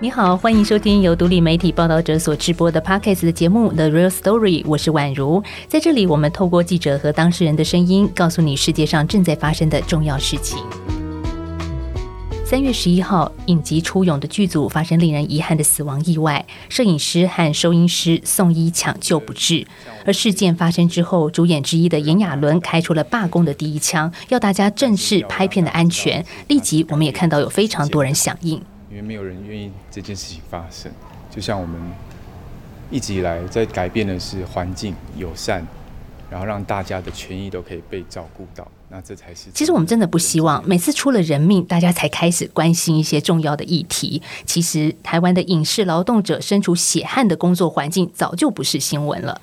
你好，欢迎收听由独立媒体报道者所直播的 Podcast 的节目《The Real Story》，我是宛如。在这里，我们透过记者和当事人的声音，告诉你世界上正在发生的重要事情。三月十一号，影集《出勇》的剧组发生令人遗憾的死亡意外，摄影师和收音师送医抢救不治。而事件发生之后，主演之一的炎亚纶开出了罢工的第一枪，要大家正视拍片的安全。立即，我们也看到有非常多人响应。因为没有人愿意这件事情发生，就像我们一直以来在改变的是环境友善，然后让大家的权益都可以被照顾到，那这才是。其实我们真的不希望每次出了人命，大家才开始关心一些重要的议题。其实台湾的影视劳动者身处血汗的工作环境，早就不是新闻了。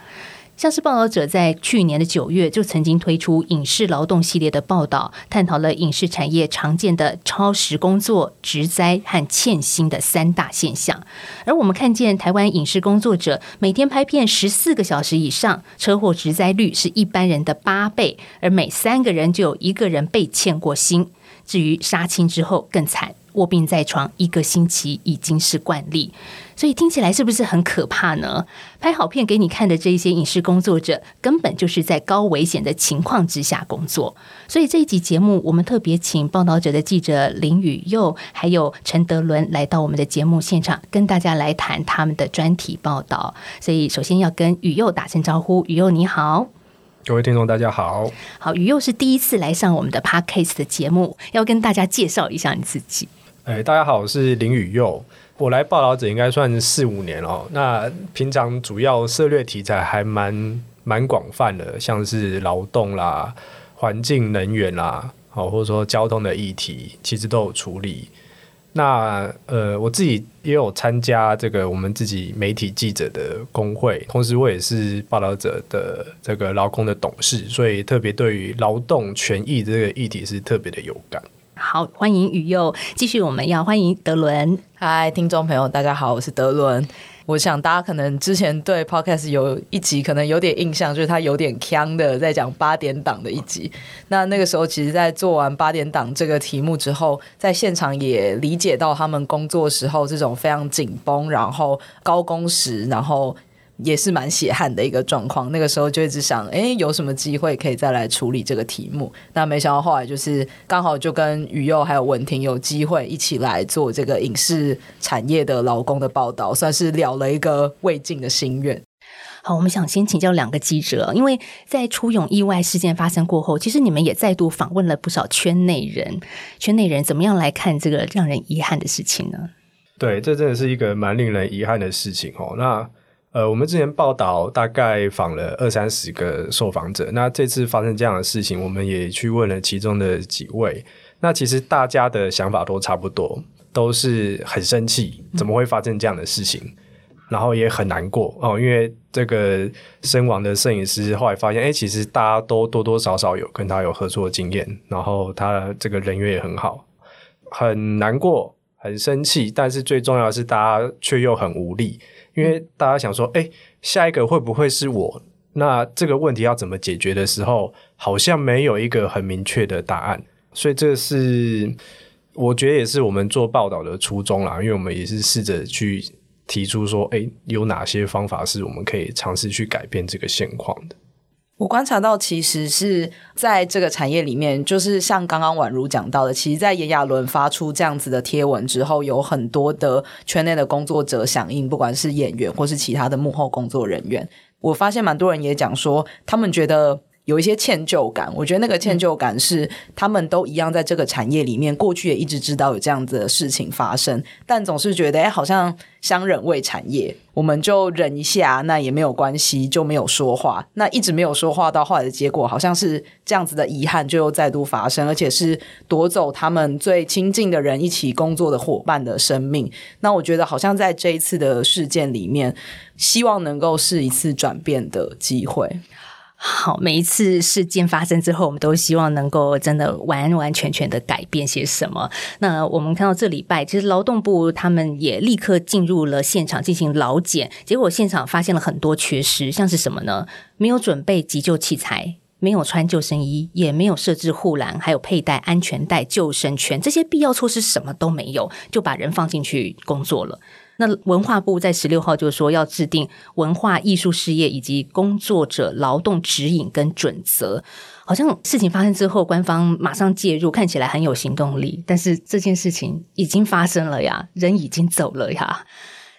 像是报道者在去年的九月就曾经推出影视劳动系列的报道，探讨了影视产业常见的超时工作、职灾和欠薪的三大现象。而我们看见台湾影视工作者每天拍片十四个小时以上，车祸职灾率是一般人的八倍，而每三个人就有一个人被欠过薪。至于杀青之后更惨。卧病在床一个星期已经是惯例，所以听起来是不是很可怕呢？拍好片给你看的这些影视工作者，根本就是在高危险的情况之下工作。所以这一集节目，我们特别请报道者的记者林雨佑还有陈德伦来到我们的节目现场，跟大家来谈他们的专题报道。所以首先要跟雨佑打声招呼，雨佑你好。各位听众，大家好。好，雨佑是第一次来上我们的 Podcast 的节目，要跟大家介绍一下你自己。哎，大家好，我是林宇佑。我来报道者应该算四五年了。那平常主要涉猎题材还蛮蛮广泛的，像是劳动啦、环境、能源啦，好，或者说交通的议题，其实都有处理。那呃，我自己也有参加这个我们自己媒体记者的工会，同时我也是报道者的这个劳工的董事，所以特别对于劳动权益这个议题是特别的有感。好，欢迎雨佑。继续，我们要欢迎德伦。嗨，听众朋友，大家好，我是德伦。我想大家可能之前对 Podcast 有一集可能有点印象，就是他有点腔的在讲八点档的一集。那那个时候，其实，在做完八点档这个题目之后，在现场也理解到他们工作时候这种非常紧绷，然后高工时，然后。也是蛮血汗的一个状况，那个时候就一直想，哎，有什么机会可以再来处理这个题目？那没想到后来就是刚好就跟雨佑还有文婷有机会一起来做这个影视产业的劳工的报道，算是了了一个未尽的心愿。好，我们想先请教两个记者，因为在出勇意外事件发生过后，其实你们也再度访问了不少圈内人，圈内人怎么样来看这个让人遗憾的事情呢？对，这真的是一个蛮令人遗憾的事情哦。那呃，我们之前报道大概访了二三十个受访者，那这次发生这样的事情，我们也去问了其中的几位。那其实大家的想法都差不多，都是很生气，怎么会发生这样的事情？然后也很难过哦，因为这个身亡的摄影师后来发现，哎，其实大家都多多少少有跟他有合作经验，然后他这个人缘也很好，很难过，很生气，但是最重要的是，大家却又很无力。因为大家想说，哎，下一个会不会是我？那这个问题要怎么解决的时候，好像没有一个很明确的答案。所以这是我觉得也是我们做报道的初衷啦。因为我们也是试着去提出说，哎，有哪些方法是我们可以尝试去改变这个现况的。我观察到，其实是在这个产业里面，就是像刚刚宛如讲到的，其实，在炎亚纶发出这样子的贴文之后，有很多的圈内的工作者响应，不管是演员或是其他的幕后工作人员，我发现蛮多人也讲说，他们觉得。有一些歉疚感，我觉得那个歉疚感是他们都一样，在这个产业里面，过去也一直知道有这样子的事情发生，但总是觉得哎，好像相忍为产业，我们就忍一下，那也没有关系，就没有说话。那一直没有说话，到后来的结果，好像是这样子的遗憾，就又再度发生，而且是夺走他们最亲近的人一起工作的伙伴的生命。那我觉得，好像在这一次的事件里面，希望能够是一次转变的机会。好，每一次事件发生之后，我们都希望能够真的完完全全的改变些什么。那我们看到这礼拜，其实劳动部他们也立刻进入了现场进行劳检，结果现场发现了很多缺失，像是什么呢？没有准备急救器材。没有穿救生衣，也没有设置护栏，还有佩戴安全带、救生圈，这些必要措施什么都没有，就把人放进去工作了。那文化部在十六号就说要制定文化艺术事业以及工作者劳动指引跟准则。好像事情发生之后，官方马上介入，看起来很有行动力。但是这件事情已经发生了呀，人已经走了呀。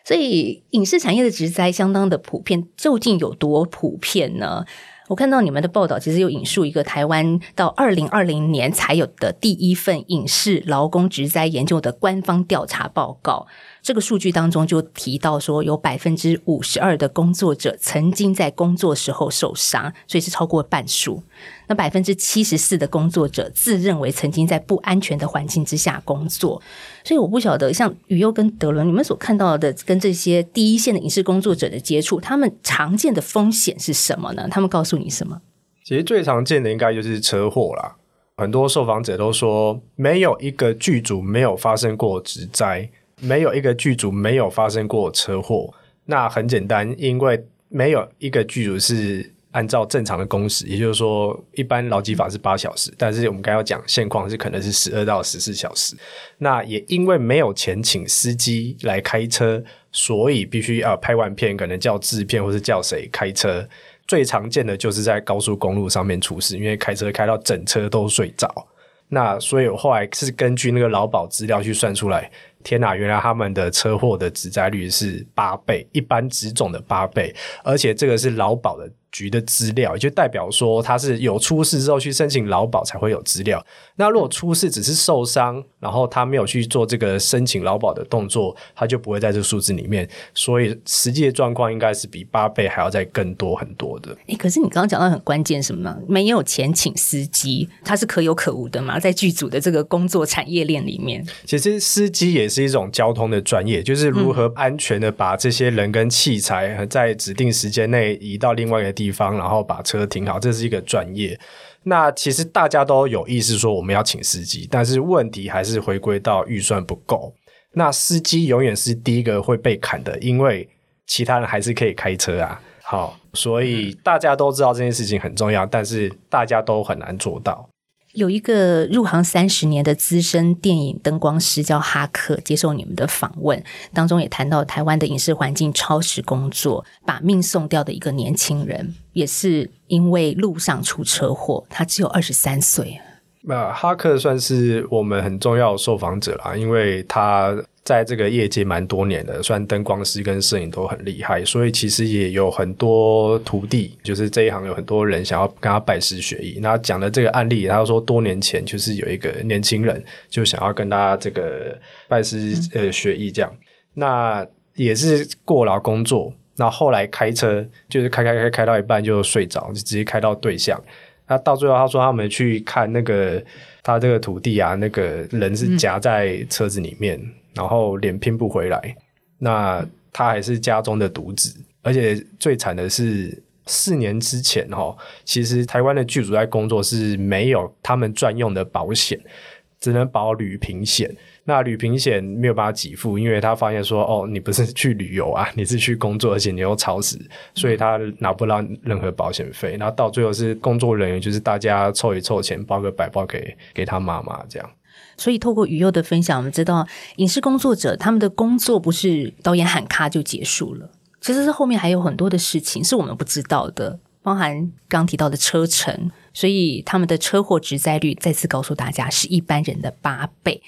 所以影视产业的职灾相当的普遍，究竟有多普遍呢？我看到你们的报道，其实有引述一个台湾到二零二零年才有的第一份影视劳工职灾研究的官方调查报告。这个数据当中就提到说，有百分之五十二的工作者曾经在工作时候受伤，所以是超过半数。那百分之七十四的工作者自认为曾经在不安全的环境之下工作。所以我不晓得，像雨优跟德伦，你们所看到的跟这些第一线的影视工作者的接触，他们常见的风险是什么呢？他们告诉你什么？其实最常见的应该就是车祸啦。很多受访者都说，没有一个剧组没有发生过职灾。没有一个剧组没有发生过车祸，那很简单，因为没有一个剧组是按照正常的工时，也就是说，一般劳基法是八小时，但是我们刚要讲现况是可能是十二到十四小时。那也因为没有钱请司机来开车，所以必须要拍完片，可能叫制片或是叫谁开车。最常见的就是在高速公路上面出事，因为开车开到整车都睡着。那所以我后来是根据那个劳保资料去算出来。天呐！原来他们的车祸的致灾率是八倍，一般职种的八倍，而且这个是劳保的。局的资料，就代表说他是有出事之后去申请劳保才会有资料。那如果出事只是受伤，然后他没有去做这个申请劳保的动作，他就不会在这个数字里面。所以实际的状况应该是比八倍还要再更多很多的。哎，可是你刚刚讲到很关键什么呢？没有钱请司机，他是可有可无的嘛？在剧组的这个工作产业链里面，其实司机也是一种交通的专业，就是如何安全的把这些人跟器材在指定时间内移到另外一个地。地方，然后把车停好，这是一个专业。那其实大家都有意识说我们要请司机，但是问题还是回归到预算不够。那司机永远是第一个会被砍的，因为其他人还是可以开车啊。好，所以大家都知道这件事情很重要，但是大家都很难做到。有一个入行三十年的资深电影灯光师叫哈克，接受你们的访问当中也谈到台湾的影视环境超时工作，把命送掉的一个年轻人，也是因为路上出车祸，他只有二十三岁。那哈克算是我们很重要受访者啦，因为他。在这个业界蛮多年的，虽然灯光师跟摄影都很厉害，所以其实也有很多徒弟，就是这一行有很多人想要跟他拜师学艺。那讲的这个案例，他说多年前就是有一个年轻人就想要跟他这个拜师呃学艺，这样那也是过劳工作，那后来开车就是开开开开到一半就睡着，就直接开到对象。那到最后他说他们去看那个他这个徒弟啊，那个人是夹在车子里面。然后脸拼不回来，那他还是家中的独子，而且最惨的是四年之前哈，其实台湾的剧组在工作是没有他们专用的保险，只能保旅平险。那旅平险没有办法给付，因为他发现说哦，你不是去旅游啊，你是去工作，而且你又超时，所以他拿不到任何保险费。然后到最后是工作人员，就是大家凑一凑钱，包个百包给给他妈妈这样。所以，透过宇佑的分享，我们知道影视工作者他们的工作不是导演喊卡就结束了，其实是后面还有很多的事情是我们不知道的，包含刚提到的车程，所以他们的车祸直灾率再次告诉大家是一般人的八倍。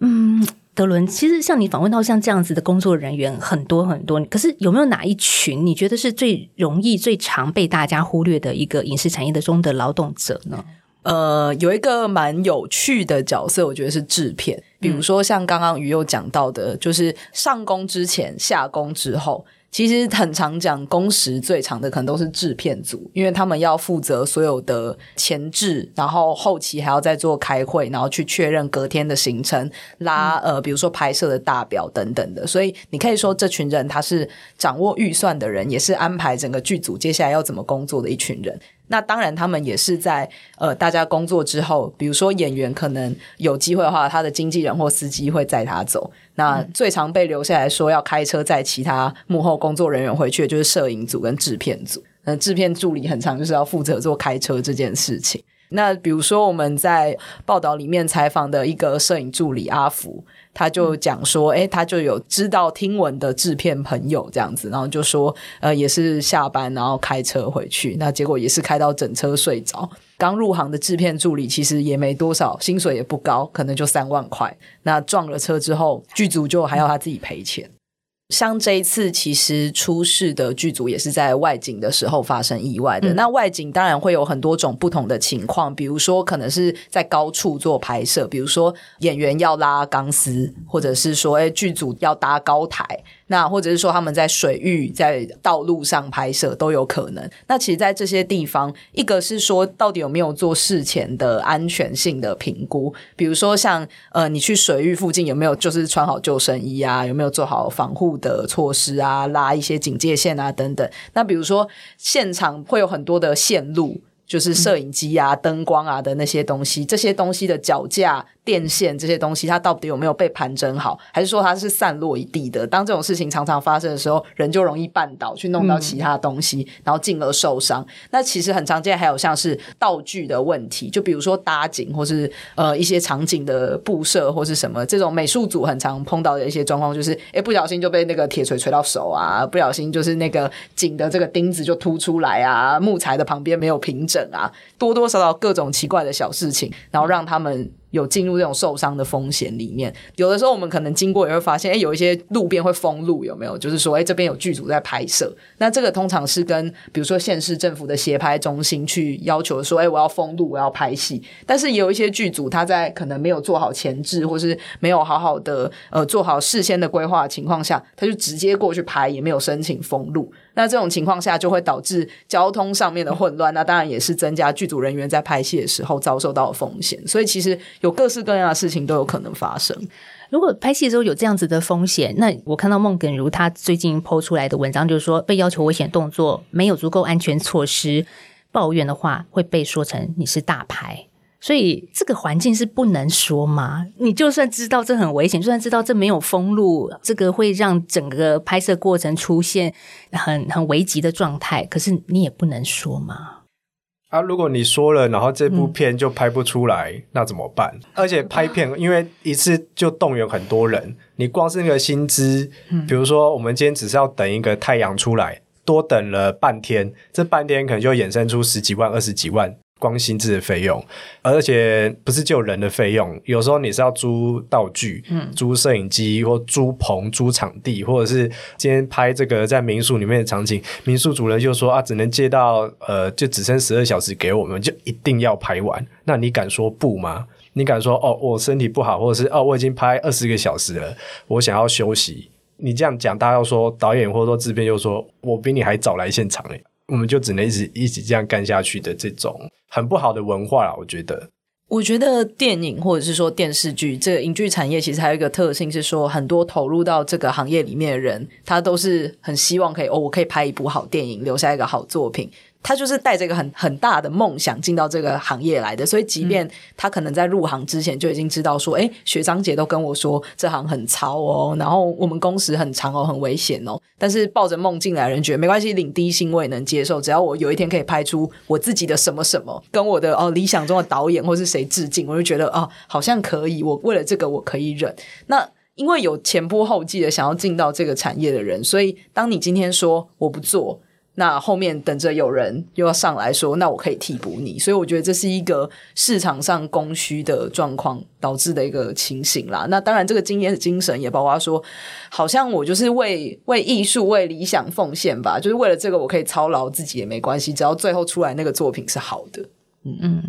嗯，德伦，其实像你访问到像这样子的工作人员很多很多，可是有没有哪一群你觉得是最容易、最常被大家忽略的一个影视产业的中的劳动者呢？呃，有一个蛮有趣的角色，我觉得是制片。比如说像刚刚鱼又讲到的，就是上工之前、下工之后，其实很常讲工时最长的，可能都是制片组，因为他们要负责所有的前置，然后后期还要再做开会，然后去确认隔天的行程，拉呃，比如说拍摄的大表等等的。所以你可以说，这群人他是掌握预算的人，也是安排整个剧组接下来要怎么工作的一群人。那当然，他们也是在呃，大家工作之后，比如说演员可能有机会的话，他的经纪人或司机会载他走。那最常被留下来说要开车载其他幕后工作人员回去的就是摄影组跟制片组。呃，制片助理很常就是要负责做开车这件事情。那比如说我们在报道里面采访的一个摄影助理阿福，他就讲说，哎，他就有知道听闻的制片朋友这样子，然后就说，呃，也是下班然后开车回去，那结果也是开到整车睡着。刚入行的制片助理其实也没多少，薪水也不高，可能就三万块。那撞了车之后，剧组就还要他自己赔钱。像这一次，其实出事的剧组也是在外景的时候发生意外的。那外景当然会有很多种不同的情况，比如说可能是在高处做拍摄，比如说演员要拉钢丝，或者是说，哎，剧组要搭高台。那或者是说他们在水域、在道路上拍摄都有可能。那其实，在这些地方，一个是说到底有没有做事前的安全性的评估，比如说像呃，你去水域附近有没有就是穿好救生衣啊，有没有做好防护的措施啊，拉一些警戒线啊等等。那比如说现场会有很多的线路。就是摄影机啊、灯光啊的那些东西，这些东西的脚架、电线这些东西，它到底有没有被盘整好，还是说它是散落一地的？当这种事情常常发生的时候，人就容易绊倒，去弄到其他东西，然后进而受伤。那其实很常见，还有像是道具的问题，就比如说搭景，或是呃一些场景的布设，或是什么这种美术组很常碰到的一些状况，就是哎不小心就被那个铁锤锤到手啊，不小心就是那个景的这个钉子就凸出来啊，木材的旁边没有平整。等啊，多多少少各种奇怪的小事情，然后让他们。有进入这种受伤的风险里面，有的时候我们可能经过也会发现，哎，有一些路边会封路，有没有？就是说，哎，这边有剧组在拍摄，那这个通常是跟比如说县市政府的协拍中心去要求说，哎，我要封路，我要拍戏。但是也有一些剧组他在可能没有做好前置，或是没有好好的呃做好事先的规划情况下，他就直接过去拍，也没有申请封路。那这种情况下就会导致交通上面的混乱，那当然也是增加剧组人员在拍戏的时候遭受到的风险。所以其实。有各式各样的事情都有可能发生。如果拍戏的时候有这样子的风险，那我看到孟耿如他最近抛出来的文章，就是说被要求危险动作没有足够安全措施，抱怨的话会被说成你是大牌。所以这个环境是不能说吗？你就算知道这很危险，就算知道这没有封路，这个会让整个拍摄过程出现很很危急的状态，可是你也不能说吗？啊，如果你说了，然后这部片就拍不出来，那怎么办？而且拍片，因为一次就动员很多人，你光是那个薪资，比如说我们今天只是要等一个太阳出来，多等了半天，这半天可能就衍生出十几万、二十几万。光薪资的费用，而且不是就人的费用，有时候你是要租道具，嗯，租摄影机或租棚、租场地，或者是今天拍这个在民宿里面的场景，民宿主人就说啊，只能借到呃，就只剩十二小时给我们，就一定要拍完。那你敢说不吗？你敢说哦，我身体不好，或者是哦，我已经拍二十个小时了，我想要休息？你这样讲，大家要说导演或者说制片又说我比你还早来现场诶。我们就只能一直一直这样干下去的这种很不好的文化了，我觉得。我觉得电影或者是说电视剧这个影剧产业，其实还有一个特性是说，很多投入到这个行业里面的人，他都是很希望可以哦，我可以拍一部好电影，留下一个好作品。他就是带着一个很很大的梦想进到这个行业来的，所以即便他可能在入行之前就已经知道说，哎，学长姐都跟我说这行很糙哦，然后我们工时很长哦，很危险哦，但是抱着梦进来的人觉得没关系，领低薪我也能接受，只要我有一天可以拍出我自己的什么什么，跟我的哦理想中的导演或是谁致敬，我就觉得啊，好像可以，我为了这个我可以忍。那因为有前仆后继的想要进到这个产业的人，所以当你今天说我不做。那后面等着有人又要上来说，那我可以替补你，所以我觉得这是一个市场上供需的状况导致的一个情形啦。那当然，这个经验的精神也包括说，好像我就是为为艺术、为理想奉献吧，就是为了这个我可以操劳自己也没关系，只要最后出来那个作品是好的。嗯，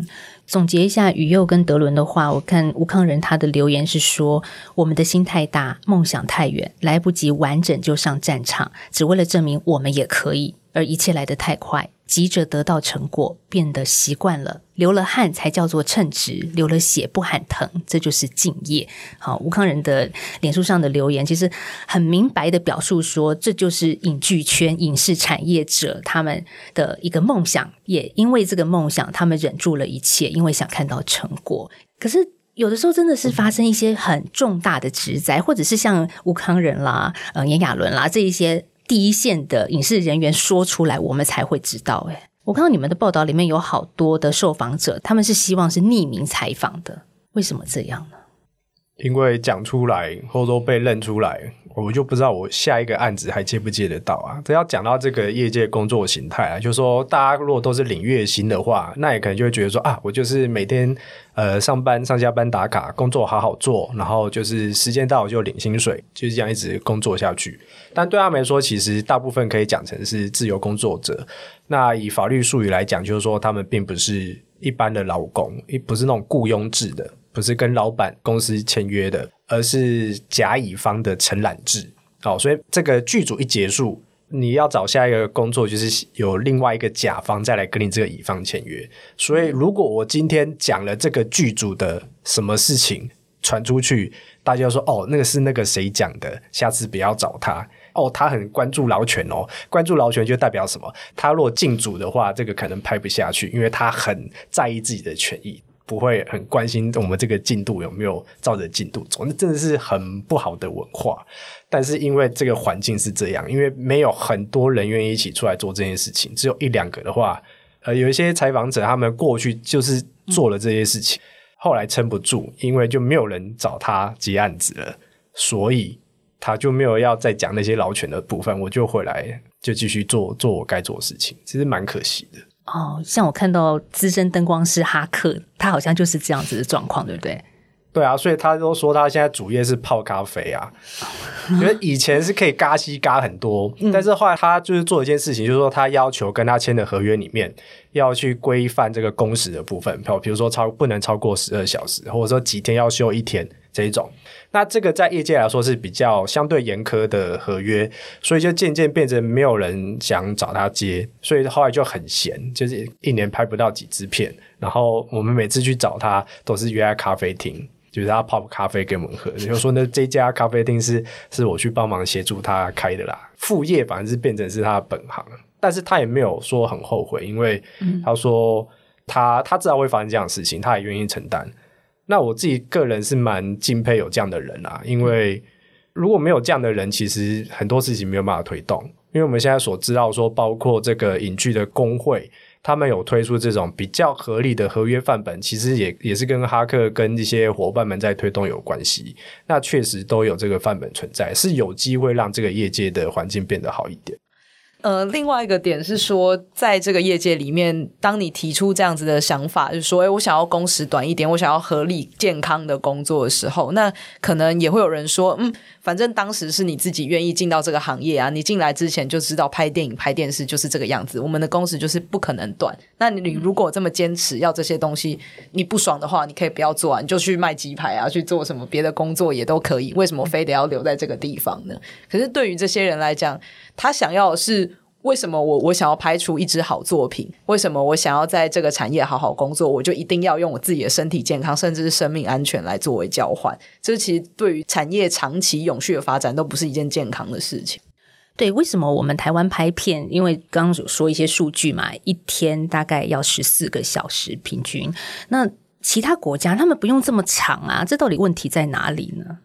总结一下宇佑跟德伦的话，我看吴康仁他的留言是说：我们的心太大，梦想太远，来不及完整就上战场，只为了证明我们也可以。而一切来得太快，急着得到成果，变得习惯了。流了汗才叫做称职，流了血不喊疼，这就是敬业。好，吴康仁的脸书上的留言，其实很明白的表述说，这就是影剧圈、影视产业者他们的一个梦想。也因为这个梦想，他们忍住了一切，因为想看到成果。可是有的时候，真的是发生一些很重大的职灾，或者是像吴康仁啦、呃炎亚纶啦这一些。第一线的影视人员说出来，我们才会知道。诶，我看到你们的报道里面有好多的受访者，他们是希望是匿名采访的，为什么这样呢？因为讲出来，或者说被认出来，我就不知道我下一个案子还接不接得到啊。这要讲到这个业界工作形态啊，就是说大家如果都是领月薪的话，那也可能就会觉得说啊，我就是每天呃上班上下班打卡，工作好好做，然后就是时间到就领薪水，就是这样一直工作下去。但对他们来说，其实大部分可以讲成是自由工作者。那以法律术语来讲，就是说他们并不是一般的劳工，一不是那种雇佣制的。不是跟老板公司签约的，而是甲乙方的承揽制。好，所以这个剧组一结束，你要找下一个工作，就是有另外一个甲方再来跟你这个乙方签约。所以，如果我今天讲了这个剧组的什么事情传出去，大家说哦，那个是那个谁讲的，下次不要找他。哦，他很关注劳权哦，关注劳权就代表什么？他若进组的话，这个可能拍不下去，因为他很在意自己的权益。不会很关心我们这个进度有没有照着进度走，那真的是很不好的文化。但是因为这个环境是这样，因为没有很多人愿意一起出来做这件事情，只有一两个的话，呃，有一些采访者他们过去就是做了这些事情，后来撑不住，因为就没有人找他接案子了，所以他就没有要再讲那些劳权的部分，我就回来就继续做做我该做的事情，其实蛮可惜的。哦，像我看到资深灯光师哈克，他好像就是这样子的状况，对不对？对啊，所以他都说他现在主业是泡咖啡啊，因为以前是可以嘎西嘎很多，但是后来他就是做一件事情，就是说他要求跟他签的合约里面要去规范这个工时的部分，比如说超不能超过十二小时，或者说几天要休一天这一种。那这个在业界来说是比较相对严苛的合约，所以就渐渐变成没有人想找他接，所以后来就很闲，就是一年拍不到几支片。然后我们每次去找他都是约在咖啡厅，就是他泡咖啡给我们喝。就说那这家咖啡厅是是我去帮忙协助他开的啦，副业反正是变成是他的本行，但是他也没有说很后悔，因为他说他他知道会发生这样的事情，他也愿意承担。那我自己个人是蛮敬佩有这样的人啊，因为如果没有这样的人，其实很多事情没有办法推动。因为我们现在所知道说，包括这个影剧的工会，他们有推出这种比较合理的合约范本，其实也也是跟哈克跟一些伙伴们在推动有关系。那确实都有这个范本存在，是有机会让这个业界的环境变得好一点。呃，另外一个点是说，在这个业界里面，当你提出这样子的想法，就是说，哎，我想要工时短一点，我想要合理健康的工作的时候，那可能也会有人说，嗯，反正当时是你自己愿意进到这个行业啊，你进来之前就知道拍电影、拍电视就是这个样子，我们的工时就是不可能短。那你如果这么坚持要这些东西，你不爽的话，你可以不要做啊，你就去卖鸡排啊，去做什么别的工作也都可以。为什么非得要留在这个地方呢？可是对于这些人来讲，他想要的是。为什么我我想要拍出一支好作品？为什么我想要在这个产业好好工作？我就一定要用我自己的身体健康，甚至是生命安全来作为交换？这其实对于产业长期永续的发展都不是一件健康的事情。对，为什么我们台湾拍片？因为刚刚有说一些数据嘛，一天大概要十四个小时平均。那其他国家他们不用这么长啊？这到底问题在哪里呢？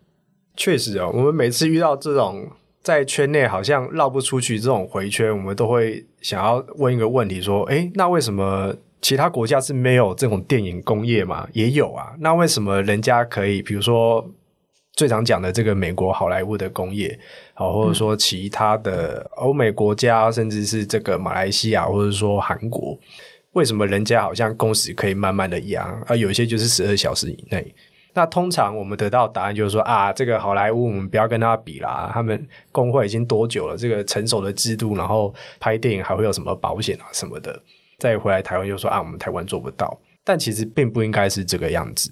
确实啊，我们每次遇到这种。在圈内好像绕不出去这种回圈，我们都会想要问一个问题：说，诶，那为什么其他国家是没有这种电影工业嘛？也有啊，那为什么人家可以？比如说最常讲的这个美国好莱坞的工业，好，或者说其他的欧美国家，甚至是这个马来西亚，或者说韩国，为什么人家好像工时可以慢慢的压，而有一些就是十二小时以内？那通常我们得到答案就是说啊，这个好莱坞我们不要跟他比啦，他们工会已经多久了？这个成熟的制度，然后拍电影还会有什么保险啊什么的？再回来台湾就说啊，我们台湾做不到。但其实并不应该是这个样子。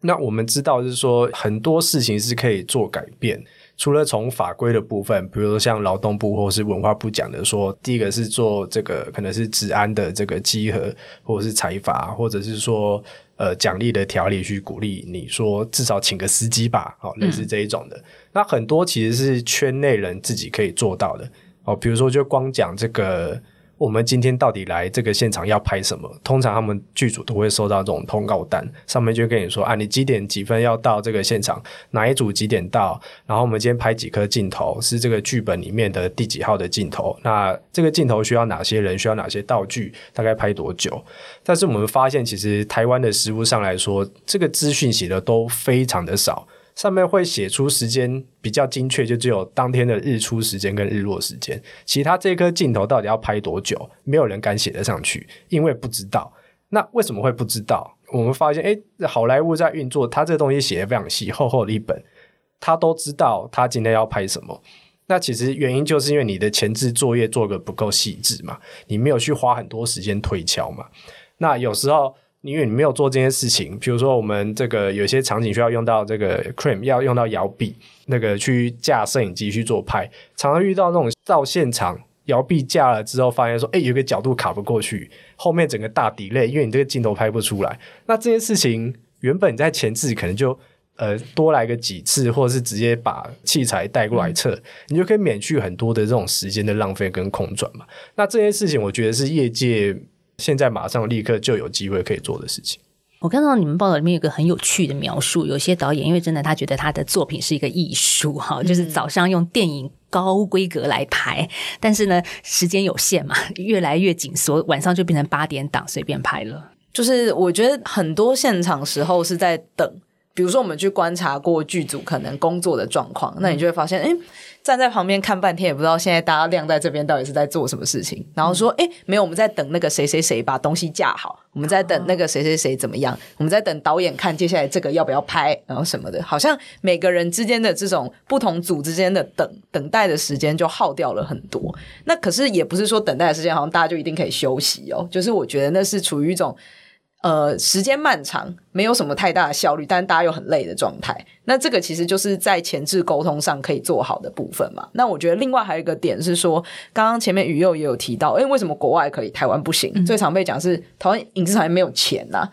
那我们知道就是说很多事情是可以做改变，除了从法规的部分，比如说像劳动部或是文化部讲的说，第一个是做这个可能是治安的这个稽核，或者是财阀，或者是说。呃，奖励的条例去鼓励你说至少请个司机吧，哦，类似这一种的。那很多其实是圈内人自己可以做到的哦。比如说，就光讲这个我们今天到底来这个现场要拍什么？通常他们剧组都会收到这种通告单，上面就跟你说啊，你几点几分要到这个现场，哪一组几点到，然后我们今天拍几颗镜头，是这个剧本里面的第几号的镜头，那这个镜头需要哪些人，需要哪些道具，大概拍多久？但是我们发现，其实台湾的实物上来说，这个资讯写的都非常的少。上面会写出时间比较精确，就只有当天的日出时间跟日落时间。其他这颗镜头到底要拍多久，没有人敢写得上去，因为不知道。那为什么会不知道？我们发现，诶，好莱坞在运作，他这东西写的非常细，厚厚的一本，他都知道他今天要拍什么。那其实原因就是因为你的前置作业做的不够细致嘛，你没有去花很多时间推敲嘛。那有时候。因为你没有做这件事情，比如说我们这个有些场景需要用到这个 cream，要用到摇臂，那个去架摄影机去做拍，常常遇到那种到现场摇臂架了之后，发现说，哎，有个角度卡不过去，后面整个大底类，因为你这个镜头拍不出来。那这件事情原本你在前置可能就呃多来个几次，或者是直接把器材带过来测，你就可以免去很多的这种时间的浪费跟空转嘛。那这件事情，我觉得是业界。现在马上立刻就有机会可以做的事情。我看到你们报道里面有个很有趣的描述，有些导演因为真的他觉得他的作品是一个艺术哈，就是早上用电影高规格来拍，但是呢时间有限嘛，越来越紧缩，晚上就变成八点档随便拍了。就是我觉得很多现场时候是在等。比如说，我们去观察过剧组可能工作的状况，那你就会发现，哎，站在旁边看半天也不知道现在大家晾在这边到底是在做什么事情。然后说，哎，没有，我们在等那个谁谁谁把东西架好，我们在等那个谁谁谁怎么样，我们在等导演看接下来这个要不要拍，然后什么的，好像每个人之间的这种不同组之间的等等待的时间就耗掉了很多。那可是也不是说等待的时间好像大家就一定可以休息哦，就是我觉得那是处于一种。呃，时间漫长，没有什么太大的效率，但大家又很累的状态。那这个其实就是在前置沟通上可以做好的部分嘛。那我觉得另外还有一个点是说，刚刚前面宇佑也有提到，哎，为什么国外可以，台湾不行？最常被讲是台湾影视产业没有钱呐。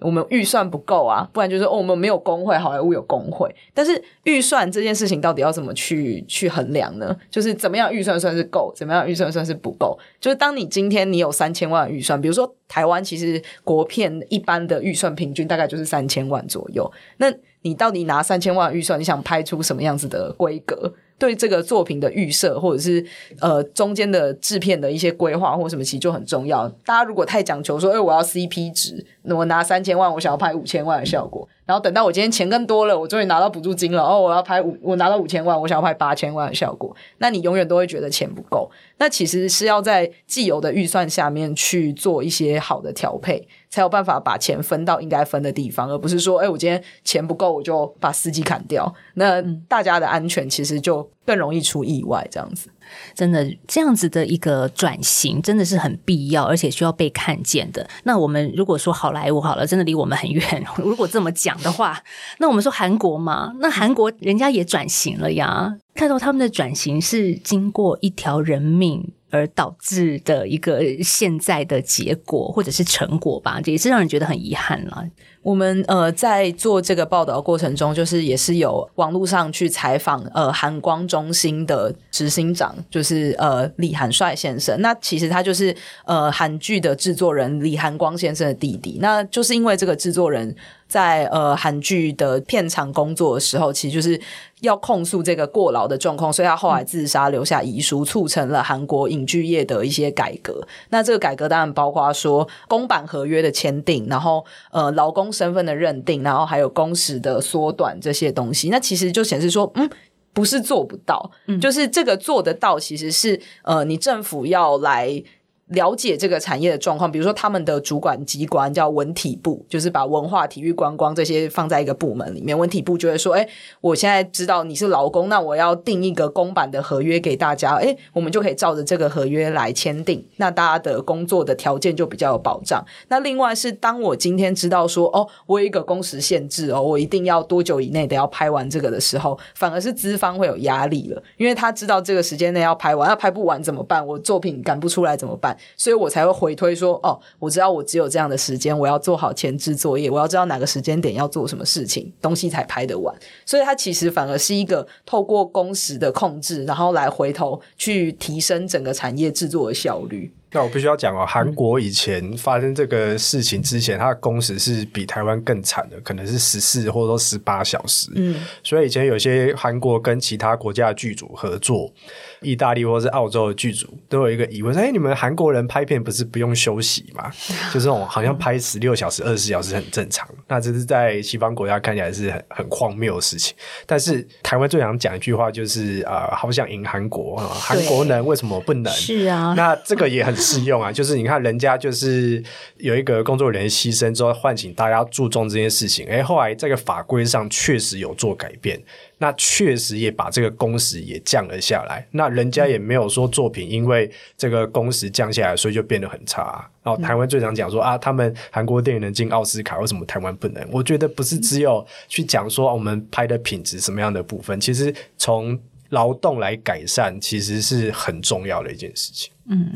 我们预算不够啊，不然就是哦，我们没有工会，好莱坞有工会。但是预算这件事情到底要怎么去去衡量呢？就是怎么样预算算是够，怎么样预算算是不够？就是当你今天你有三千万预算，比如说台湾其实国片一般的预算平均大概就是三千万左右，那你到底拿三千万预算，你想拍出什么样子的规格？对这个作品的预设，或者是呃中间的制片的一些规划或什么，其实就很重要。大家如果太讲求说，哎，我要 CP 值，那我拿三千万，我想要拍五千万的效果。然后等到我今天钱更多了，我终于拿到补助金了，哦，我要拍五，我拿到五千万，我想要拍八千万的效果，那你永远都会觉得钱不够。那其实是要在既有的预算下面去做一些好的调配，才有办法把钱分到应该分的地方，而不是说，哎，我今天钱不够，我就把司机砍掉。那大家的安全其实就更容易出意外，这样子。真的这样子的一个转型真的是很必要，而且需要被看见的。那我们如果说好莱坞好了，真的离我们很远。如果这么讲的话，那我们说韩国嘛，那韩国人家也转型了呀。看到他们的转型是经过一条人命。而导致的一个现在的结果或者是成果吧，也是让人觉得很遗憾了。我们呃在做这个报道过程中，就是也是有网络上去采访呃韩光中心的执行长，就是呃李韩帅先生。那其实他就是呃韩剧的制作人李韩光先生的弟弟。那就是因为这个制作人。在呃韩剧的片场工作的时候，其实就是要控诉这个过劳的状况，所以他后来自杀，留下遗书，促成了韩国影剧业的一些改革。那这个改革当然包括说公版合约的签订，然后呃劳工身份的认定，然后还有工时的缩短这些东西。那其实就显示说，嗯，不是做不到，嗯就是这个做得到，其实是呃你政府要来。了解这个产业的状况，比如说他们的主管机关叫文体部，就是把文化、体育、观光这些放在一个部门里面。文体部就会说：“哎，我现在知道你是劳工，那我要定一个公版的合约给大家。哎，我们就可以照着这个合约来签订，那大家的工作的条件就比较有保障。那另外是，当我今天知道说，哦，我有一个工时限制哦，我一定要多久以内得要拍完这个的时候，反而是资方会有压力了，因为他知道这个时间内要拍完，要拍不完怎么办？我作品赶不出来怎么办？”所以我才会回推说，哦，我知道我只有这样的时间，我要做好前置作业，我要知道哪个时间点要做什么事情，东西才拍得完。所以它其实反而是一个透过工时的控制，然后来回头去提升整个产业制作的效率。那我必须要讲哦，韩国以前发生这个事情之前，它的工时是比台湾更惨的，可能是十四或者说十八小时。嗯，所以以前有些韩国跟其他国家的剧组合作，意大利或是澳洲的剧组都有一个疑问：哎，你们韩国人拍片不是不用休息吗？就这种好像拍十六小时、二十四小时很正常。那这是在西方国家看起来是很很荒谬的事情。但是台湾最想讲一句话就是啊，好想赢韩国啊，韩国能为什么不能？是啊，那这个也很适用啊。就是你看人家就是有一个工作人员牺牲之后，唤醒大家注重这件事情。哎，后来这个法规上确实有做改变。那确实也把这个工时也降了下来，那人家也没有说作品因为这个工时降下来，所以就变得很差。然后台湾最常讲说啊，他们韩国电影能进奥斯卡，为什么台湾不能？我觉得不是只有去讲说我们拍的品质什么样的部分，其实从劳动来改善，其实是很重要的一件事情。嗯，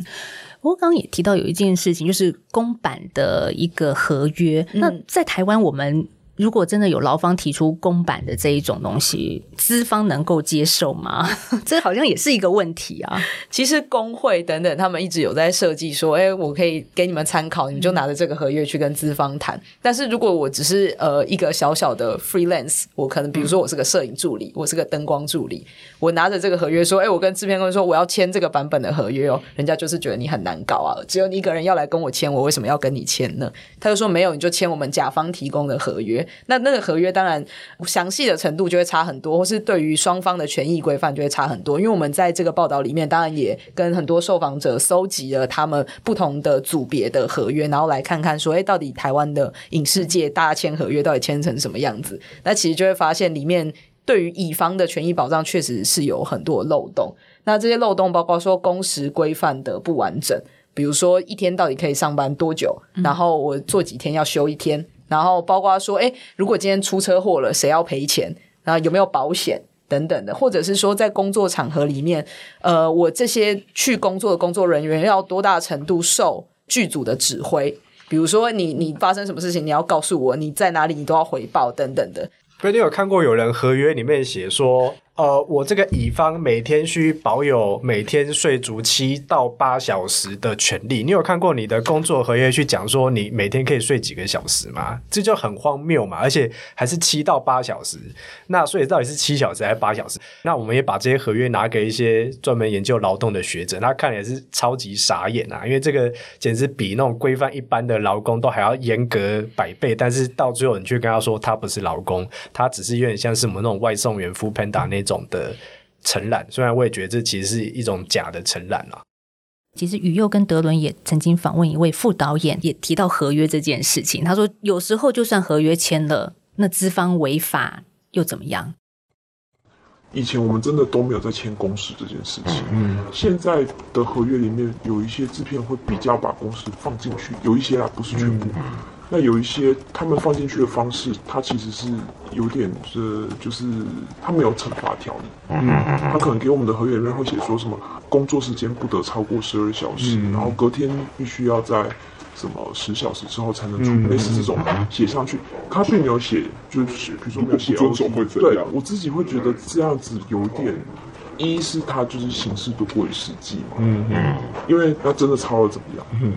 不过刚刚也提到有一件事情，就是公版的一个合约。那在台湾我们。如果真的有劳方提出公版的这一种东西，资方能够接受吗？这好像也是一个问题啊。其实工会等等，他们一直有在设计说，哎，我可以给你们参考，你们就拿着这个合约去跟资方谈。但是如果我只是呃一个小小的 freelance，我可能比如说我是个摄影助理，我是个灯光助理，我拿着这个合约说，哎，我跟制片公司说我要签这个版本的合约哦，人家就是觉得你很难搞啊，只有你一个人要来跟我签，我为什么要跟你签呢？他就说没有，你就签我们甲方提供的合约。那那个合约当然详细的程度就会差很多，或是对于双方的权益规范就会差很多。因为我们在这个报道里面，当然也跟很多受访者搜集了他们不同的组别的合约，然后来看看说，哎，到底台湾的影视界大家签合约到底签成什么样子？那其实就会发现里面对于乙方的权益保障确实是有很多漏洞。那这些漏洞包括说工时规范的不完整，比如说一天到底可以上班多久，然后我做几天要休一天。然后包括说，哎，如果今天出车祸了，谁要赔钱？然后有没有保险等等的，或者是说，在工作场合里面，呃，我这些去工作的工作人员要多大程度受剧组的指挥？比如说，你你发生什么事情，你要告诉我，你在哪里，你都要回报等等的。所以你有看过有人合约里面写说？呃，我这个乙方每天需保有每天睡足七到八小时的权利。你有看过你的工作合约去讲说你每天可以睡几个小时吗？这就很荒谬嘛！而且还是七到八小时。那所以到底是七小时还是八小时？那我们也把这些合约拿给一些专门研究劳动的学者，他看也是超级傻眼啊！因为这个简直比那种规范一般的劳工都还要严格百倍。但是到最后你去跟他说他不是劳工，他只是有点像是我们那种外送员、副 panda 那。种的承揽，虽然我也觉得这其实是一种假的承揽啊。其实宇佑跟德伦也曾经访问一位副导演，也提到合约这件事情。他说，有时候就算合约签了，那资方违法又怎么样？以前我们真的都没有在签公司这件事情。嗯，现在的合约里面有一些制片会比较把公司放进去，有一些啊，不是全部。那有一些他们放进去的方式，它其实是有点是，就是他没有惩罚条例。嗯，他可能给我们的合约里面会写说什么工作时间不得超过十二小时，然后隔天必须要在什么十小时之后才能出，类似这种写上去。他并没有写，就是比如说没有写遵守会怎样。我自己会觉得这样子有点，一是他就是形式多过于实际嘛。嗯嗯，因为他真的超了怎么样？嗯。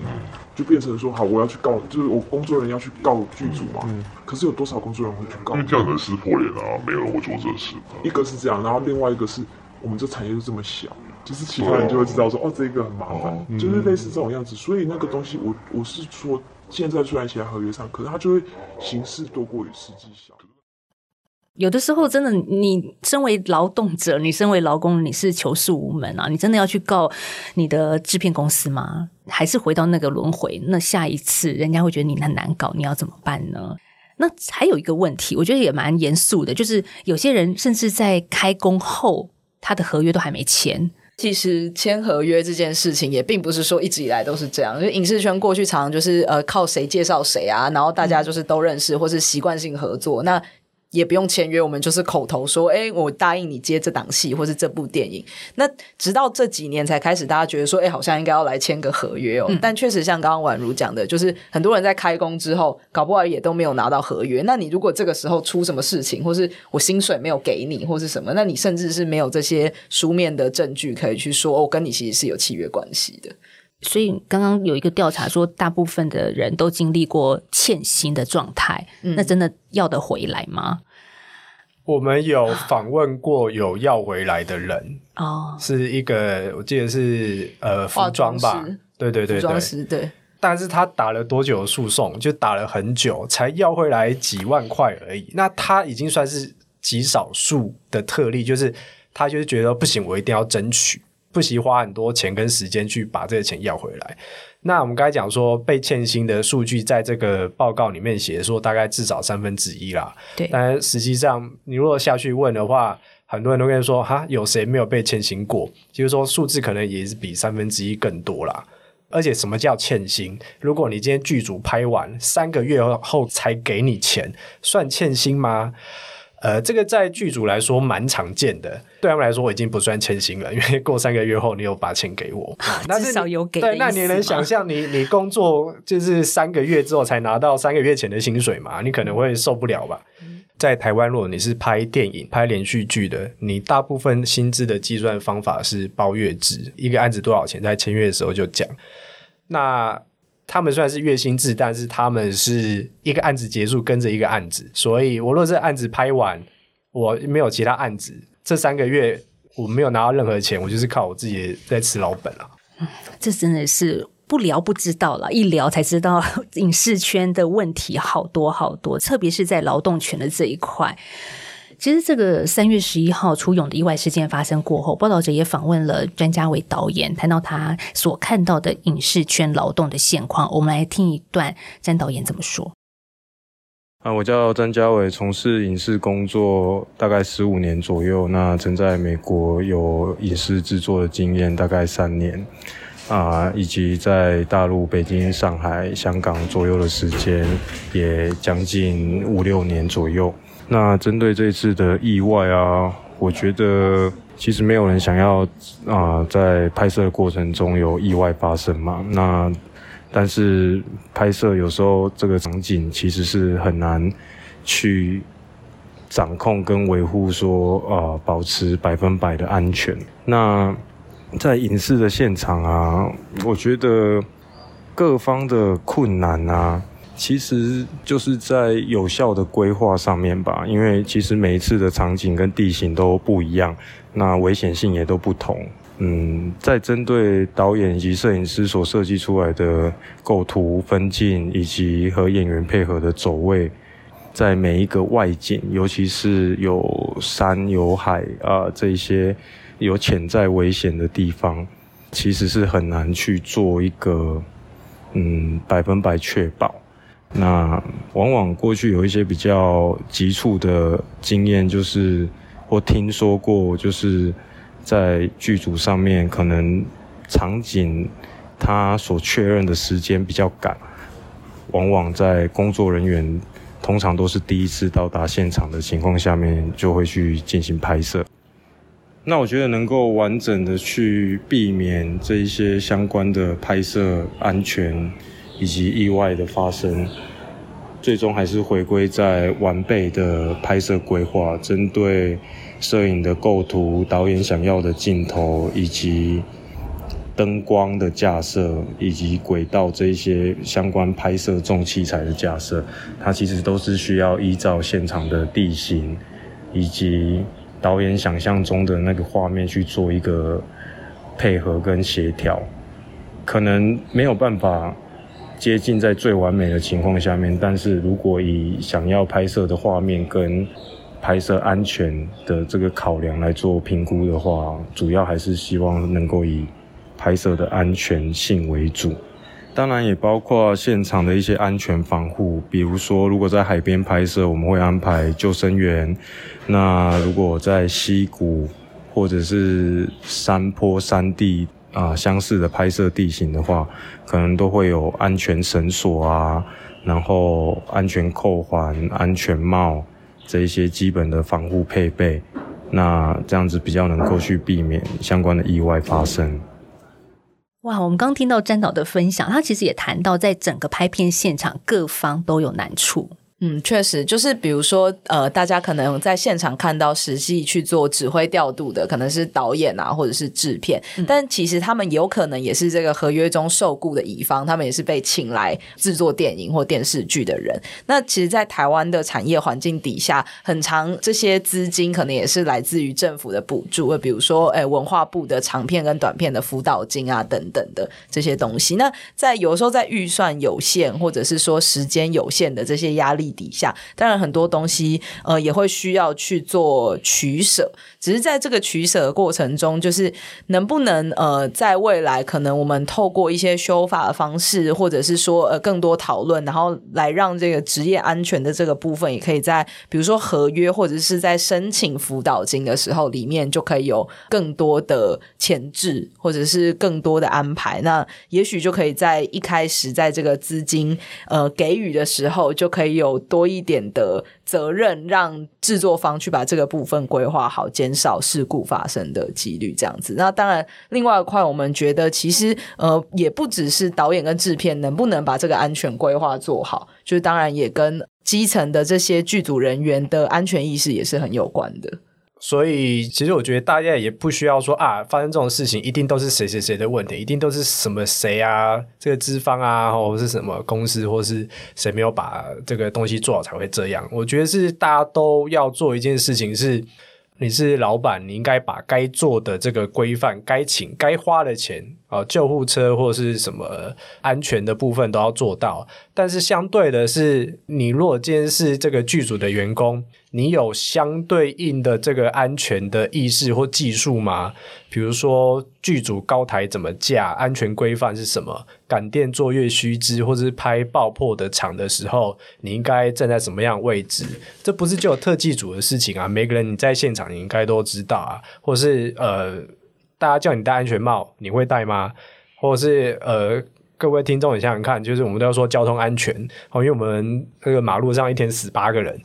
就变成说，好，我要去告，就是我工作人员要去告剧组嘛。嗯。可是有多少工作人员会去告？因为这样能撕破脸啊！没有人会做这事。一个是这样，然后另外一个是我们这产业就这么小，就是其他人就会知道说，哦，这个很麻烦，就是类似这种样子。所以那个东西，我我是说，现在虽然写在合约上，可是它就会形式多过于实际小。有的时候，真的，你身为劳动者，你身为劳工，你是求诉无门啊！你真的要去告你的制片公司吗？还是回到那个轮回？那下一次人家会觉得你很难搞，你要怎么办呢？那还有一个问题，我觉得也蛮严肃的，就是有些人甚至在开工后，他的合约都还没签。其实签合约这件事情，也并不是说一直以来都是这样。就影视圈过去常常就是呃靠谁介绍谁啊，然后大家就是都认识，或是习惯性合作。那也不用签约，我们就是口头说，哎，我答应你接这档戏或是这部电影。那直到这几年才开始，大家觉得说，哎，好像应该要来签个合约哦。但确实像刚刚宛如讲的，就是很多人在开工之后，搞不好也都没有拿到合约。那你如果这个时候出什么事情，或是我薪水没有给你，或是什么，那你甚至是没有这些书面的证据可以去说，我跟你其实是有契约关系的。所以刚刚有一个调查说，大部分的人都经历过欠薪的状态，那真的要得回来吗？我们有访问过有要回来的人，哦，是一个我记得是呃服装吧对对对对，但是他打了多久的诉讼？就打了很久，才要回来几万块而已。那他已经算是极少数的特例，就是他就是觉得不行，我一定要争取，不惜花很多钱跟时间去把这个钱要回来。那我们刚才讲说被欠薪的数据，在这个报告里面写说大概至少三分之一啦。对但实际上你如果下去问的话，很多人都跟你说哈，有谁没有被欠薪过？就是说数字可能也是比三分之一更多啦。而且什么叫欠薪？如果你今天剧组拍完三个月后才给你钱，算欠薪吗？呃，这个在剧组来说蛮常见的，对他们来说我已经不算欠薪了，因为过三个月后你有把钱给我，那是至少有给的对，那你能想象你你工作就是三个月之后才拿到三个月前的薪水嘛？你可能会受不了吧？在台湾，如果你是拍电影、拍连续剧的，你大部分薪资的计算方法是包月制，一个案子多少钱，在签约的时候就讲。那他们虽然是月薪制，但是他们是一个案子结束跟着一个案子，所以我若这案子拍完，我没有其他案子，这三个月我没有拿到任何钱，我就是靠我自己在吃老本了。这真的是不聊不知道了，一聊才知道 影视圈的问题好多好多，特别是在劳动权的这一块。其实，这个三月十一号出勇的意外事件发生过后，报道者也访问了专家伟导演，谈到他所看到的影视圈劳动的现况。我们来听一段詹导演怎么说。啊，我叫詹家伟，从事影视工作大概十五年左右。那曾在美国有影视制作的经验，大概三年啊，以及在大陆北京、上海、香港左右的时间，也将近五六年左右。那针对这次的意外啊，我觉得其实没有人想要啊，在拍摄的过程中有意外发生嘛。那但是拍摄有时候这个场景其实是很难去掌控跟维护说，呃，保持百分百的安全。那在影视的现场啊，我觉得各方的困难啊，其实就是在有效的规划上面吧。因为其实每一次的场景跟地形都不一样，那危险性也都不同。嗯，在针对导演以及摄影师所设计出来的构图、分镜以及和演员配合的走位，在每一个外景，尤其是有山有海啊、这些有潜在危险的地方，其实是很难去做一个嗯百分百确保。那往往过去有一些比较急促的经验，就是或听说过，就是在剧组上面可能场景它所确认的时间比较赶，往往在工作人员通常都是第一次到达现场的情况下面，就会去进行拍摄。那我觉得能够完整的去避免这一些相关的拍摄安全以及意外的发生，最终还是回归在完备的拍摄规划，针对摄影的构图、导演想要的镜头以及灯光的架设以及轨道这一些相关拍摄重器材的架设，它其实都是需要依照现场的地形以及导演想象中的那个画面去做一个配合跟协调，可能没有办法接近在最完美的情况下面，但是如果以想要拍摄的画面跟拍摄安全的这个考量来做评估的话，主要还是希望能够以拍摄的安全性为主。当然也包括现场的一些安全防护，比如说如果在海边拍摄，我们会安排救生员；那如果在溪谷或者是山坡、山地啊、相似的拍摄地形的话，可能都会有安全绳索啊，然后安全扣环、安全帽这一些基本的防护配备。那这样子比较能够去避免相关的意外发生。哇，我们刚听到詹导的分享，他其实也谈到，在整个拍片现场，各方都有难处。嗯，确实，就是比如说，呃，大家可能在现场看到实际去做指挥调度的，可能是导演啊，或者是制片，但其实他们有可能也是这个合约中受雇的乙方，他们也是被请来制作电影或电视剧的人。那其实，在台湾的产业环境底下，很长这些资金可能也是来自于政府的补助，比如说，哎，文化部的长片跟短片的辅导金啊，等等的这些东西。那在有时候在预算有限，或者是说时间有限的这些压力。底下当然很多东西呃也会需要去做取舍，只是在这个取舍的过程中，就是能不能呃在未来可能我们透过一些修法的方式，或者是说呃更多讨论，然后来让这个职业安全的这个部分，也可以在比如说合约或者是在申请辅导金的时候里面就可以有更多的前置，或者是更多的安排。那也许就可以在一开始在这个资金呃给予的时候就可以有。多一点的责任，让制作方去把这个部分规划好，减少事故发生的几率。这样子，那当然，另外一块，我们觉得其实呃，也不只是导演跟制片能不能把这个安全规划做好，就是当然也跟基层的这些剧组人员的安全意识也是很有关的。所以，其实我觉得大家也不需要说啊，发生这种事情一定都是谁谁谁的问题，一定都是什么谁啊，这个资方啊，或是什么公司，或是谁没有把这个东西做好才会这样。我觉得是大家都要做一件事情是。你是老板，你应该把该做的这个规范、该请、该花的钱呃，救护车或是什么安全的部分都要做到。但是相对的是，你如果今天是这个剧组的员工，你有相对应的这个安全的意识或技术吗？比如说剧组高台怎么架，安全规范是什么？感电作业须知，或者是拍爆破的场的时候，你应该站在什么样位置？这不是就有特技组的事情啊？每个人你在现场，你应该都知道啊。或是呃，大家叫你戴安全帽，你会戴吗？或者是呃，各位听众，你想想看，就是我们都要说交通安全哦，因为我们那个马路上一天死八个人。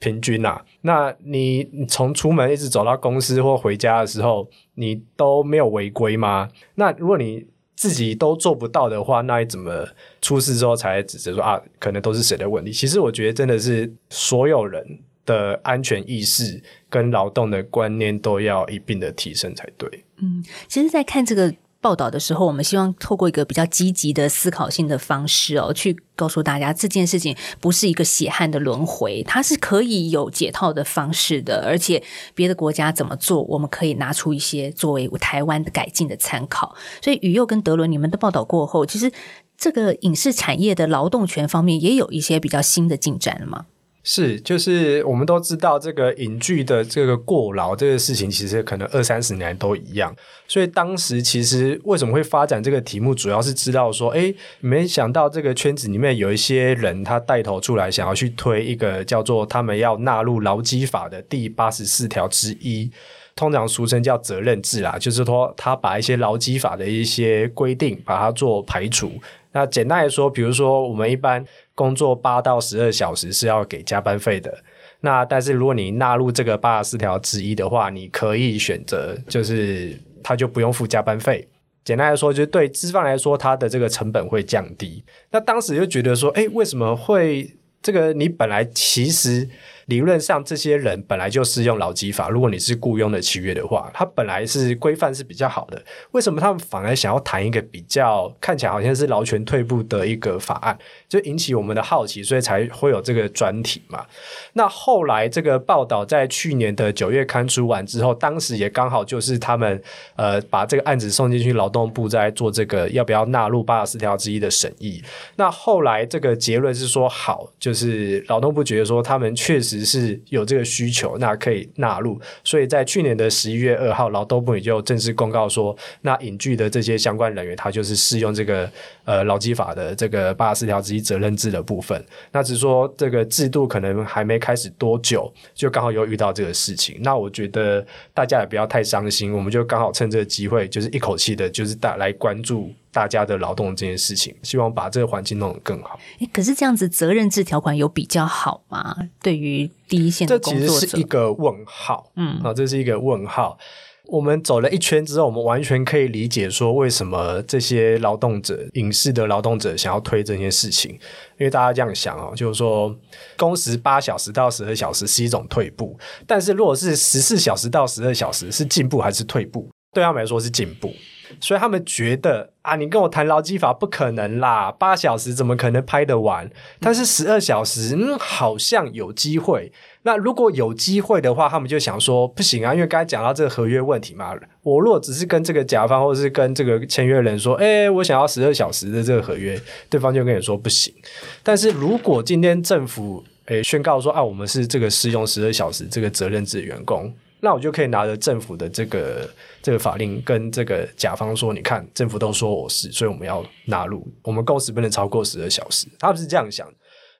平均呐，那你从出门一直走到公司或回家的时候，你都没有违规吗？那如果你自己都做不到的话，那你怎么出事之后才指责说啊，可能都是谁的问题？其实我觉得真的是所有人的安全意识跟劳动的观念都要一并的提升才对。嗯，其实，在看这个。报道的时候，我们希望透过一个比较积极的思考性的方式哦，去告诉大家这件事情不是一个血汗的轮回，它是可以有解套的方式的。而且别的国家怎么做，我们可以拿出一些作为台湾改进的参考。所以，宇佑跟德伦，你们的报道过后，其实这个影视产业的劳动权方面也有一些比较新的进展了吗？是，就是我们都知道这个影剧的这个过劳这个事情，其实可能二三十年都一样。所以当时其实为什么会发展这个题目，主要是知道说，哎，没想到这个圈子里面有一些人，他带头出来想要去推一个叫做他们要纳入劳基法的第八十四条之一，通常俗称叫责任制啦，就是说他把一些劳基法的一些规定把它做排除。那简单来说，比如说我们一般。工作八到十二小时是要给加班费的，那但是如果你纳入这个八十四条之一的话，你可以选择就是他就不用付加班费。简单来说，就是对资方来说，它的这个成本会降低。那当时就觉得说，哎，为什么会这个？你本来其实。理论上，这些人本来就适用劳基法。如果你是雇佣的契约的话，他本来是规范是比较好的。为什么他们反而想要谈一个比较看起来好像是劳权退步的一个法案，就引起我们的好奇，所以才会有这个专题嘛？那后来这个报道在去年的九月刊出完之后，当时也刚好就是他们呃把这个案子送进去劳动部在做这个要不要纳入八十四条之一的审议。那后来这个结论是说好，就是劳动部觉得说他们确实。只是有这个需求，那可以纳入。所以在去年的十一月二号，劳动部也就正式公告说，那隐居的这些相关人员，他就是适用这个呃劳基法的这个八十四条之一责任制的部分。那只是说这个制度可能还没开始多久，就刚好又遇到这个事情。那我觉得大家也不要太伤心，我们就刚好趁这个机会，就是一口气的，就是大来关注。大家的劳动这件事情，希望把这个环境弄得更好。哎，可是这样子责任制条款有比较好吗？对于第一线的工作者，这其实是一个问号。嗯，啊，这是一个问号。我们走了一圈之后，我们完全可以理解说为什么这些劳动者、影视的劳动者想要推这件事情。因为大家这样想哦，就是说工时八小时到十二小时是一种退步，但是如果是十四小时到十二小时是进步还是退步？对他们来说是进步，所以他们觉得啊，你跟我谈劳基法不可能啦，八小时怎么可能拍得完？但是十二小时，嗯，好像有机会。那如果有机会的话，他们就想说不行啊，因为刚才讲到这个合约问题嘛。我如果只是跟这个甲方或者是跟这个签约人说，哎，我想要十二小时的这个合约，对方就跟你说不行。但是如果今天政府诶宣告说啊，我们是这个适用十二小时这个责任制员工，那我就可以拿着政府的这个这个法令跟这个甲方说，你看政府都说我是，所以我们要纳入，我们工时不能超过十二小时。他不是这样想，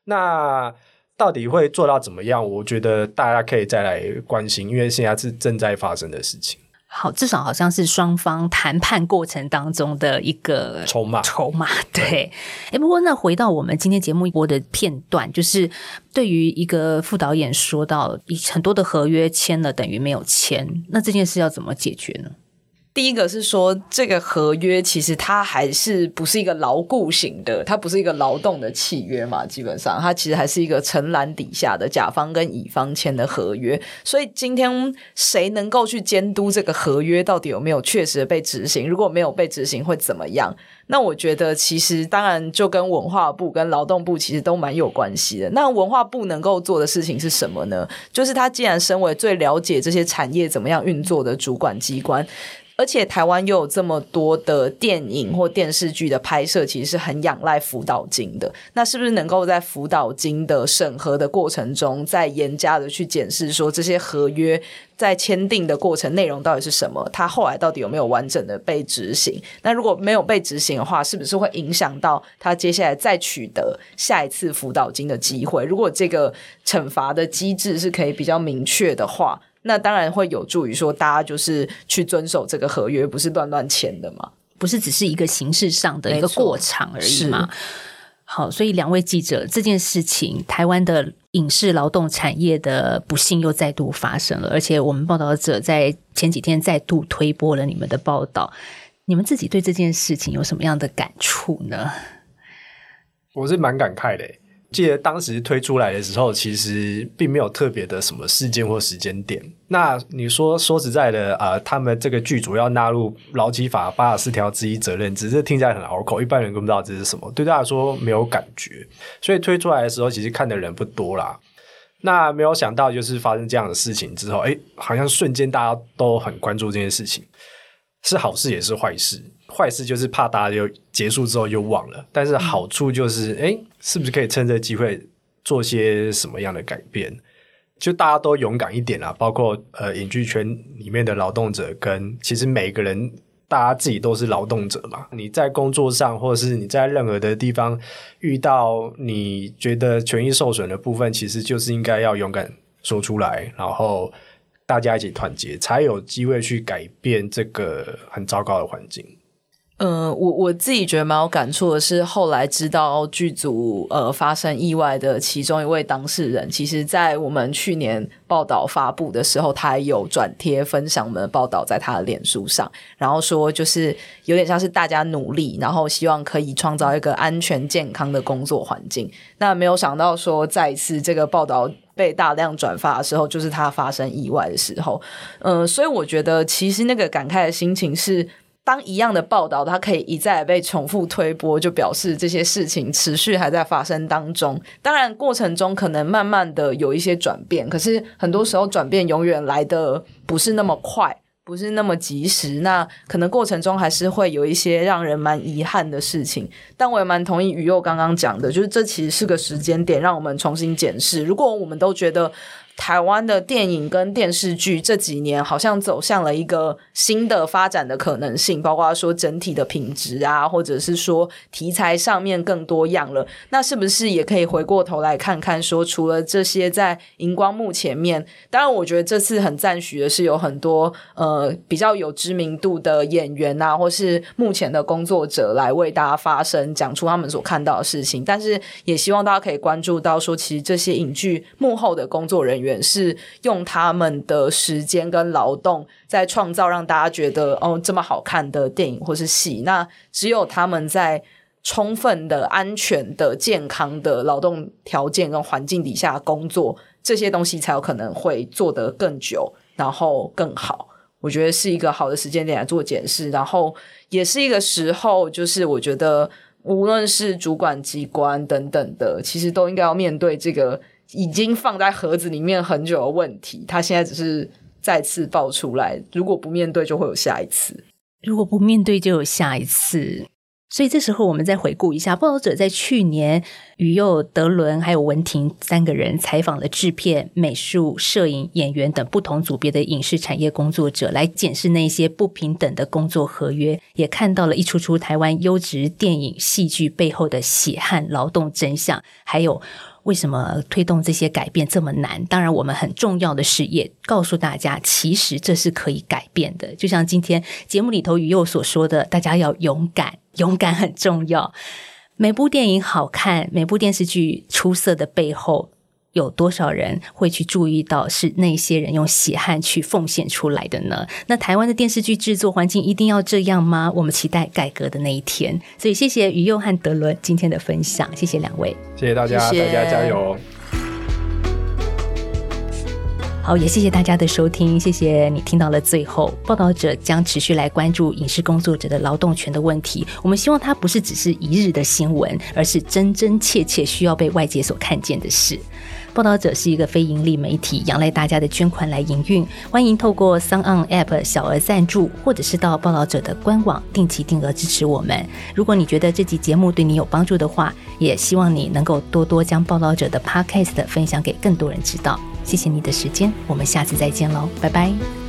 那。到底会做到怎么样？我觉得大家可以再来关心，因为现在是正在发生的事情。好，至少好像是双方谈判过程当中的一个筹码。筹码 对。哎，不过那回到我们今天节目播的片段，就是对于一个副导演说到，很多的合约签了等于没有签，那这件事要怎么解决呢？第一个是说，这个合约其实它还是不是一个牢固型的，它不是一个劳动的契约嘛？基本上，它其实还是一个承揽底下的甲方跟乙方签的合约。所以，今天谁能够去监督这个合约到底有没有确实被执行？如果没有被执行，会怎么样？那我觉得，其实当然就跟文化部跟劳动部其实都蛮有关系的。那文化部能够做的事情是什么呢？就是他既然身为最了解这些产业怎么样运作的主管机关。而且台湾又有这么多的电影或电视剧的拍摄，其实是很仰赖辅导金的。那是不是能够在辅导金的审核的过程中，再严加的去检视，说这些合约在签订的过程内容到底是什么？它后来到底有没有完整的被执行？那如果没有被执行的话，是不是会影响到他接下来再取得下一次辅导金的机会？如果这个惩罚的机制是可以比较明确的话。那当然会有助于说，大家就是去遵守这个合约，不是乱乱签的嘛？不是只是一个形式上的一个过场而已嘛？好，所以两位记者，这件事情，台湾的影视劳动产业的不幸又再度发生了，而且我们报道者在前几天再度推播了你们的报道，你们自己对这件事情有什么样的感触呢？我是蛮感慨的。记得当时推出来的时候，其实并没有特别的什么事件或时间点。那你说说实在的啊，他们这个剧组要纳入劳基法八十四条之一责任只是听起来很拗口，一般人都不知道这是什么，对大家说没有感觉。所以推出来的时候，其实看的人不多啦。那没有想到，就是发生这样的事情之后，哎，好像瞬间大家都很关注这件事情，是好事也是坏事。坏事就是怕大家就结束之后又忘了，但是好处就是，哎，是不是可以趁这个机会做些什么样的改变？就大家都勇敢一点啦，包括呃，影剧圈里面的劳动者跟其实每个人，大家自己都是劳动者嘛。你在工作上，或者是你在任何的地方遇到你觉得权益受损的部分，其实就是应该要勇敢说出来，然后大家一起团结，才有机会去改变这个很糟糕的环境。嗯，我我自己觉得蛮有感触的是，后来知道剧组呃发生意外的其中一位当事人，其实在我们去年报道发布的时候，他有转贴分享我们的报道在他的脸书上，然后说就是有点像是大家努力，然后希望可以创造一个安全健康的工作环境。那没有想到说，再一次这个报道被大量转发的时候，就是他发生意外的时候。嗯，所以我觉得其实那个感慨的心情是。当一样的报道，它可以一再被重复推播，就表示这些事情持续还在发生当中。当然，过程中可能慢慢的有一些转变，可是很多时候转变永远来的不是那么快，不是那么及时。那可能过程中还是会有一些让人蛮遗憾的事情。但我也蛮同意宇佑刚刚讲的，就是这其实是个时间点，让我们重新检视。如果我们都觉得。台湾的电影跟电视剧这几年好像走向了一个新的发展的可能性，包括说整体的品质啊，或者是说题材上面更多样了。那是不是也可以回过头来看看，说除了这些在荧光幕前面，当然我觉得这次很赞许的是有很多呃比较有知名度的演员啊，或是目前的工作者来为大家发声，讲出他们所看到的事情。但是也希望大家可以关注到说，其实这些影剧幕后的工作人员。是用他们的时间跟劳动在创造让大家觉得哦这么好看的电影或是戏，那只有他们在充分的、安全的、健康的劳动条件跟环境底下工作，这些东西才有可能会做得更久，然后更好。我觉得是一个好的时间点来做检视，然后也是一个时候，就是我觉得无论是主管机关等等的，其实都应该要面对这个已经放在盒子里面很久的问题，它现在只是再次爆出来，如果不面对，就会有下一次。如果不面对，就有下一次。所以这时候，我们再回顾一下，报道者在去年，于佑、德伦还有文婷三个人采访了制片、美术、摄影、演员等不同组别的影视产业工作者，来检视那些不平等的工作合约，也看到了一出出台湾优质电影戏剧背后的血汗劳动真相，还有。为什么推动这些改变这么难？当然，我们很重要的事业告诉大家，其实这是可以改变的。就像今天节目里头宇佑所说的，大家要勇敢，勇敢很重要。每部电影好看，每部电视剧出色的背后。有多少人会去注意到是那些人用血汗去奉献出来的呢？那台湾的电视剧制作环境一定要这样吗？我们期待改革的那一天。所以谢谢于佑和德伦今天的分享，谢谢两位，谢谢大家，大家加油。好，也谢谢大家的收听，谢谢你听到了最后。报道者将持续来关注影视工作者的劳动权的问题。我们希望它不是只是一日的新闻，而是真真切切需要被外界所看见的事。报道者是一个非盈利媒体，仰赖大家的捐款来营运。欢迎透过 s o n App 小额赞助，或者是到报道者的官网定期定额支持我们。如果你觉得这集节目对你有帮助的话，也希望你能够多多将报道者的 Podcast 分享给更多人知道。谢谢你的时间，我们下次再见喽，拜拜。